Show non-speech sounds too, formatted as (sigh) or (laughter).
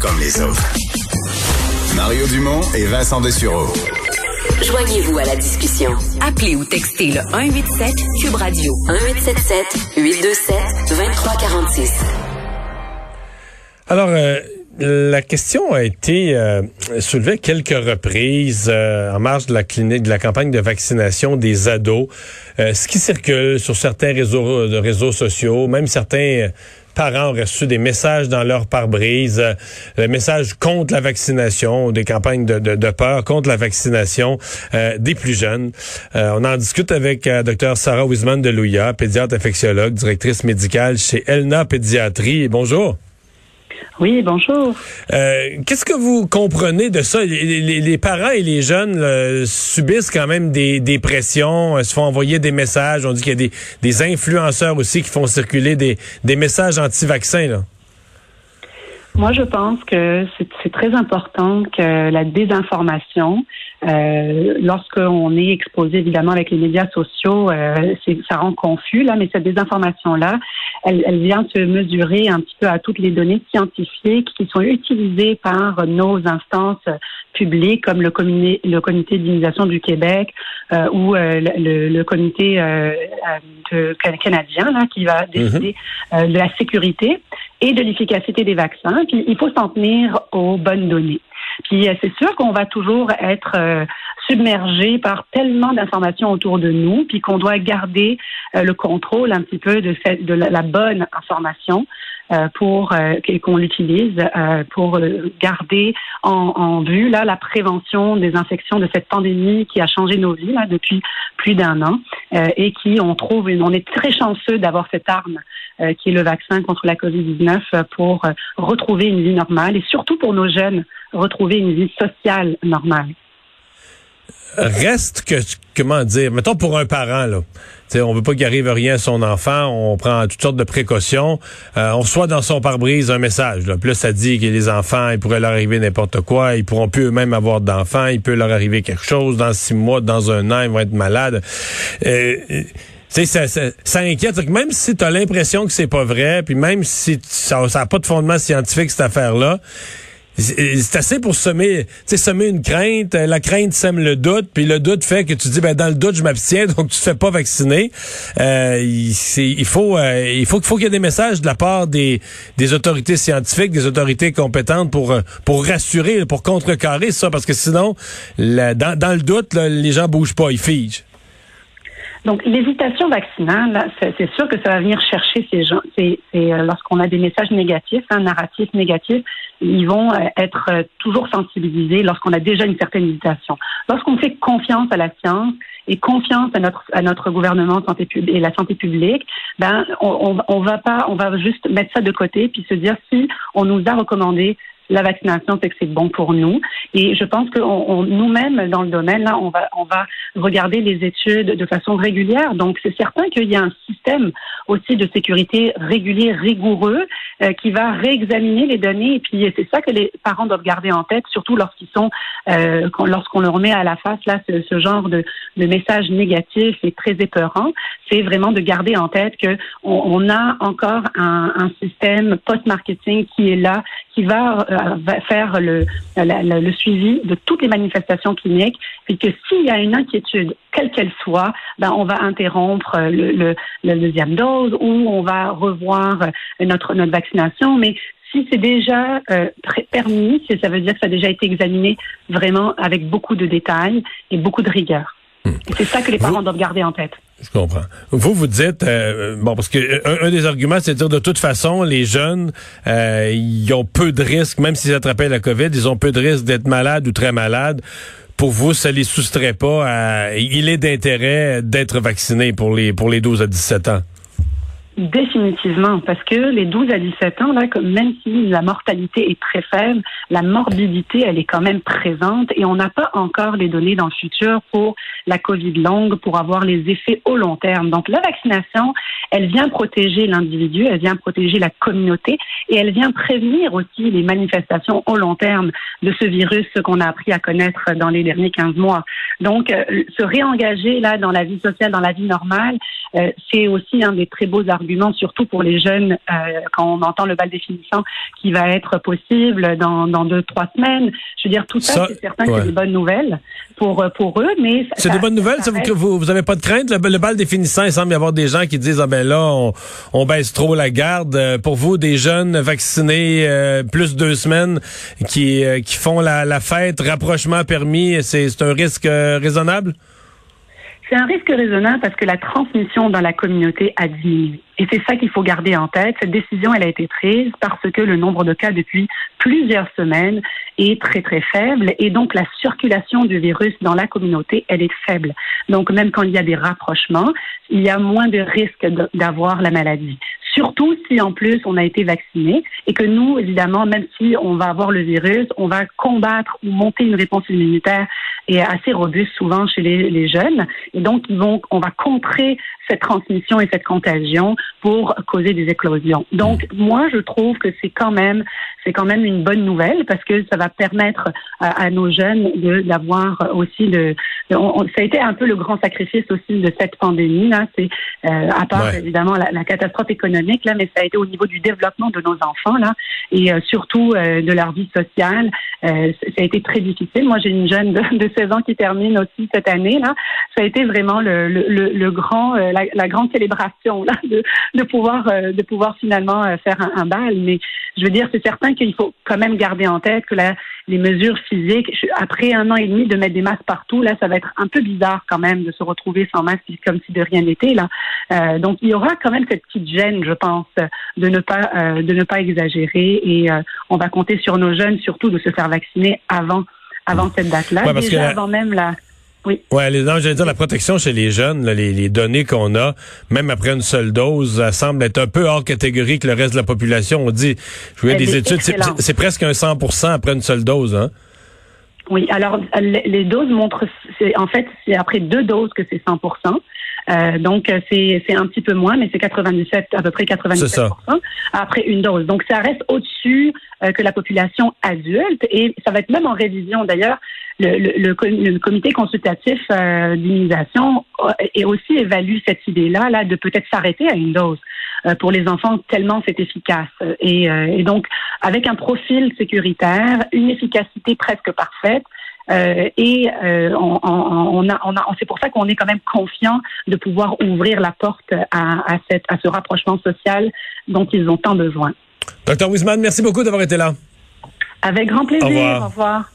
comme les autres. Mario Dumont et Vincent Dessureau. Joignez-vous à la discussion. Appelez ou textez le 187 Cube Radio 1877 827 2346. Alors, euh, la question a été euh, soulevée quelques reprises euh, en marge de la clinique, de la campagne de vaccination des ados. ce qui circule sur certains réseaux, de réseaux sociaux, même certains parents ont reçu des messages dans leur pare-brise, euh, des messages contre la vaccination, des campagnes de, peur contre la vaccination euh, des plus jeunes. Euh, on en discute avec euh, Dr Sarah Wiseman de Louia, pédiatre infectiologue, directrice médicale chez Elna Pédiatrie. Bonjour. Oui, bonjour. Euh, Qu'est-ce que vous comprenez de ça? Les, les, parents et les jeunes subissent quand même des, des, pressions, euh, se font envoyer des messages. On dit qu'il y a des, des, influenceurs aussi qui font circuler des, des messages anti-vaccins. Moi, je pense que c'est très important que la désinformation, euh, lorsqu'on est exposé évidemment avec les médias sociaux, euh, ça rend confus là, mais cette désinformation-là, elle, elle, vient se mesurer un petit peu à toutes les données scientifiques qui sont utilisées par nos instances publiques comme le comité, le comité d'immunisation du Québec euh, ou euh, le, le, comité euh, de, canadien là, qui va décider mm-hmm. de la sécurité et de l'efficacité des vaccins. Puis il faut s'en tenir aux bonnes données. Puis c'est sûr qu'on va toujours être submergé par tellement d'informations autour de nous, puis qu'on doit garder le contrôle un petit peu de, cette, de la, bonne information euh, pour euh, qu'on l'utilise euh, pour garder en, en, vue là la prévention des infections de cette pandémie qui a changé nos vies là depuis plus d'un an et qui on trouve on est très chanceux d'avoir cette arme qui est le vaccin contre la Covid-19 pour retrouver une vie normale et surtout pour nos jeunes retrouver une vie sociale normale reste que, comment dire, mettons pour un parent, là. T'sais, on veut pas qu'il arrive rien à son enfant, on prend toutes sortes de précautions. Euh, on reçoit dans son pare-brise un message. Là. Puis là, ça dit que les enfants, il pourrait leur arriver n'importe quoi, ils pourront plus eux-mêmes avoir d'enfants, il peut leur arriver quelque chose dans six mois, dans un an, ils vont être malades. Euh, ça, ça, ça, inquiète. Même si tu as l'impression que c'est pas vrai, puis même si ça n'a pas de fondement scientifique, cette affaire-là, c'est assez pour semer, semer une crainte. La crainte sème le doute, puis le doute fait que tu dis, ben dans le doute, je m'abstiens, (laughs) donc tu te fais pas vacciner. Euh, il, faut, euh, il faut, qu'il y ait des messages de la part des, autorités scientifiques, des autorités compétentes pour, euh, pour rassurer, pour contrecarrer ça, parce que sinon, dans, dans le doute, les gens bougent pas, ils figent. Donc, l'hésitation vaccinale, c'est sûr que ça va venir chercher ces gens. C'est euh, lorsqu'on a des messages négatifs, un narratif négatif, ils vont euh, être euh, toujours sensibilisés lorsqu'on a déjà une certaine hésitation. Lorsqu'on fait confiance à la science et confiance à notre à notre gouvernement santé et la santé publique, ben on, on va pas, on va juste mettre ça de côté puis se dire si on nous a recommandé la vaccination, c'est que c'est bon pour nous. Et je pense que on, nous-mêmes, dans le domaine, là, on va, on va regarder les études de façon régulière. Donc, c'est certain qu'il y a un système aussi de sécurité régulier, rigoureux, euh, qui va réexaminer les données. Et puis, c'est ça que les parents doivent garder en tête, surtout lorsqu'ils sont, euh, lorsqu'on leur met à la face là ce, ce genre de, de message négatif et très épeurant. C'est vraiment de garder en tête que on, on a encore un, un système post-marketing qui est là, qui va euh, va faire le, le, suivi de toutes les manifestations cliniques, puis que s'il y a une inquiétude, quelle qu'elle soit, ben on va interrompre le, le, deuxième dose ou on va revoir notre, notre vaccination. Mais si c'est déjà euh, permis, ça veut dire que ça a déjà été examiné vraiment avec beaucoup de détails et beaucoup de rigueur. Hmm. C'est ça que les parents doivent garder en tête. Je comprends. Vous, vous dites, euh, bon, parce que euh, un, des arguments, c'est de dire de toute façon, les jeunes, euh, ils ont peu de risques, même s'ils attrapaient la COVID, ils ont peu de risques d'être malades ou très malades. Pour vous, ça les soustrait pas à... Il est d'intérêt d'être vacciné pour les, pour les 12 à 17 ans. Définitivement, parce que les 12 à 17 ans, là, même si la mortalité est très faible, la morbidité, elle est quand même présente et on n'a pas encore les données dans le futur pour la COVID longue, pour avoir les effets au long terme. Donc la vaccination, elle vient protéger l'individu, elle vient protéger la communauté et elle vient prévenir aussi les manifestations au long terme de ce virus qu'on a appris à connaître dans les derniers 15 mois. Donc euh, se réengager là dans la vie sociale, dans la vie normale, euh, c'est aussi un des très beaux arguments, surtout pour les jeunes, euh, quand on entend le bal définissant qui va être possible dans, dans deux, trois semaines. Je veux dire, tout ça, c'est certain que c'est des bonnes nouvelles pour, pour eux, mais... C'est des bonnes nouvelles, ça, vous, vous avez pas de crainte? Le, bal définissant, il semble y avoir des gens qui disent, ah ben là, on, baisse trop la garde. Euh, pour vous, des jeunes vaccinés plus deux semaines qui, qui font la, la fête, rapprochement permis, c'est un risque raisonnable? C'est un risque raisonnable parce que la transmission dans la communauté a diminué. Et c'est ça qu'il faut garder en tête. Cette décision, elle a été prise parce que le nombre de cas depuis plusieurs semaines est très très faible et donc la circulation du virus dans la communauté, elle est faible. Donc même quand il y a des rapprochements, il y a moins de risques d'avoir la maladie. Surtout si en plus on a été vacciné et que nous, évidemment, même si on va avoir le virus, on va combattre ou monter une réponse immunitaire et assez robuste souvent chez les, les jeunes. Et donc, ils vont, on va contrer cette transmission et cette contagion pour causer des éclosions. Donc, moi, je trouve que c'est quand même, c'est quand même une bonne nouvelle parce que ça va permettre à, nos jeunes de d'avoir aussi le, ça a été un peu le grand sacrifice aussi de cette pandémie là. C'est euh, à part évidemment la, catastrophe économique là, mais ça a été au niveau du développement de nos enfants là et euh, surtout euh, de leur vie sociale. ça a été très difficile. Moi, j'ai une jeune de, de, 16 ans qui termine aussi cette année là. Ça a été vraiment le, le, le, grand la, grande célébration là, de, de pouvoir euh, de pouvoir finalement euh, faire un, bal. Mais je veux dire, c'est certain qu'il faut quand même garder en tête que la, les mesures physiques, après un an et demi de mettre des masques partout, là, ça va être un peu bizarre quand même de se retrouver sans masque comme si de rien n'était là. Euh, donc il y aura quand même cette petite gêne, je pense, de ne pas de ne pas exagérer et on va compter sur nos jeunes surtout de se faire vacciner avant avant cette date-là, déjà avant même la oui. Ouais, les, j'allais dire la protection chez les jeunes, les, données qu'on a, même après une seule dose, ça semble être un peu hors catégorie que le reste de la population. On dit, je vois des études, c'est presque un 100% après une seule dose, hein? Oui, alors les, doses montrent, en fait, c'est après deux doses que c'est 100 euh, donc c'est un petit peu moins, mais c'est 97 à peu près 97% après une dose. Donc ça reste au-dessus euh, que la population adulte et ça va être même en révision d'ailleurs. Le, le, le, comité consultatif euh, d'immunisation et aussi évalue cette idée-là là de peut-être s'arrêter à une dose euh, pour les enfants tellement c'est efficace et, et donc avec un profil sécuritaire, une efficacité presque parfaite. Euh, et euh, on, on, a, on a, c'est pour ça qu'on est quand même confiant de pouvoir ouvrir la porte à, à, cette, à ce rapprochement social dont ils ont tant besoin. Docteur Wiseman, merci beaucoup d'avoir été là. Avec grand plaisir. Au revoir. Au revoir.